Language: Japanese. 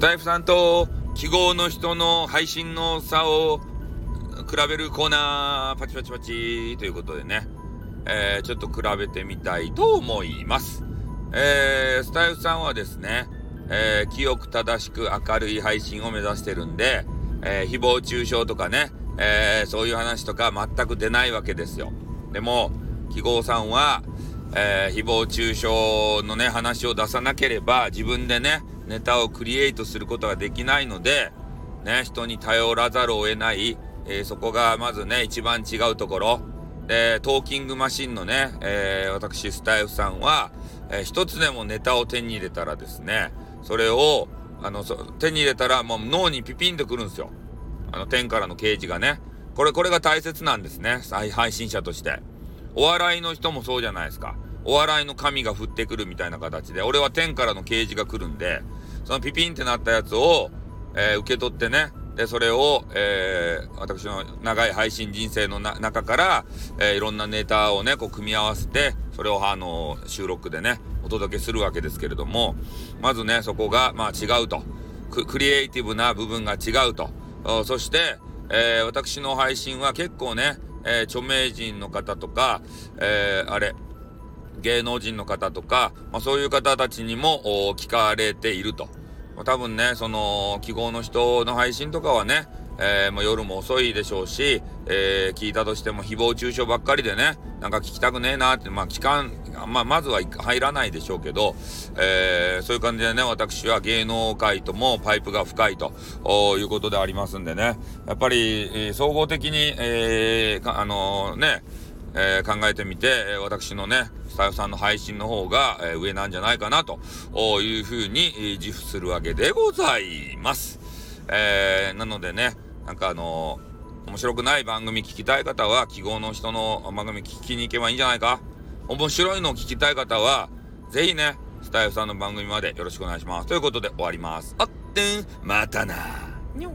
スタイフさんと記号の人の配信の差を比べるコーナー、パチパチパチということでね、えー、ちょっと比べてみたいと思います。えー、スタイフさんはですね、えー、清く正しく明るい配信を目指してるんで、えー、誹謗中傷とかね、えー、そういう話とか全く出ないわけですよ。でも、記号さんは、えー、誹謗中傷のね、話を出さなければ自分でね、ネタをクリエイトすることができないので、ね、人に頼らざるを得ない、えー、そこがまずね、一番違うところ。で、トーキングマシンのね、えー、私、スタイフさんは、えー、一つでもネタを手に入れたらですね、それを、あの、手に入れたらもう脳にピピンとくるんですよ。あの、天からの啓示がね。これ、これが大切なんですね。配信者として。お笑いの人もそうじゃないですか。お笑いの神が降ってくるみたいな形で、俺は天からの啓示が来るんで、そのピピンってなったやつを、えー、受け取ってね、で、それを、えー、私の長い配信人生の中から、えー、いろんなネタをね、こう組み合わせて、それをあの、収録でね、お届けするわけですけれども、まずね、そこが、まあ違うと。クリエイティブな部分が違うと。そして、えー、私の配信は結構ね、え、著名人の方とか、え、あれ、芸能人の方とか、まあ、そういう方たちにも聞かれていると。多分ね、その、記号の人の配信とかはね、えー、もう夜も遅いでしょうし、えー、聞いたとしても誹謗中傷ばっかりでね、なんか聞きたくねえなって、まあ聞かん、まあまずは入らないでしょうけど、えー、そういう感じでね、私は芸能界ともパイプが深いということでありますんでね、やっぱり、総合的に、えー、あのね、えー、考えてみて、私のね、スタイフさんの配信の方が、えー、上なんじゃないかなというふうに、え自負するわけでございます。えー、なのでね、なんかあの面白くない番組聞きたい方は、記号の人の番組聞きに行けばいいんじゃないか面白いのを聞きたい方は、ぜひね、スタイフさんの番組までよろしくお願いします。ということで終わります。あってん、またな。にょ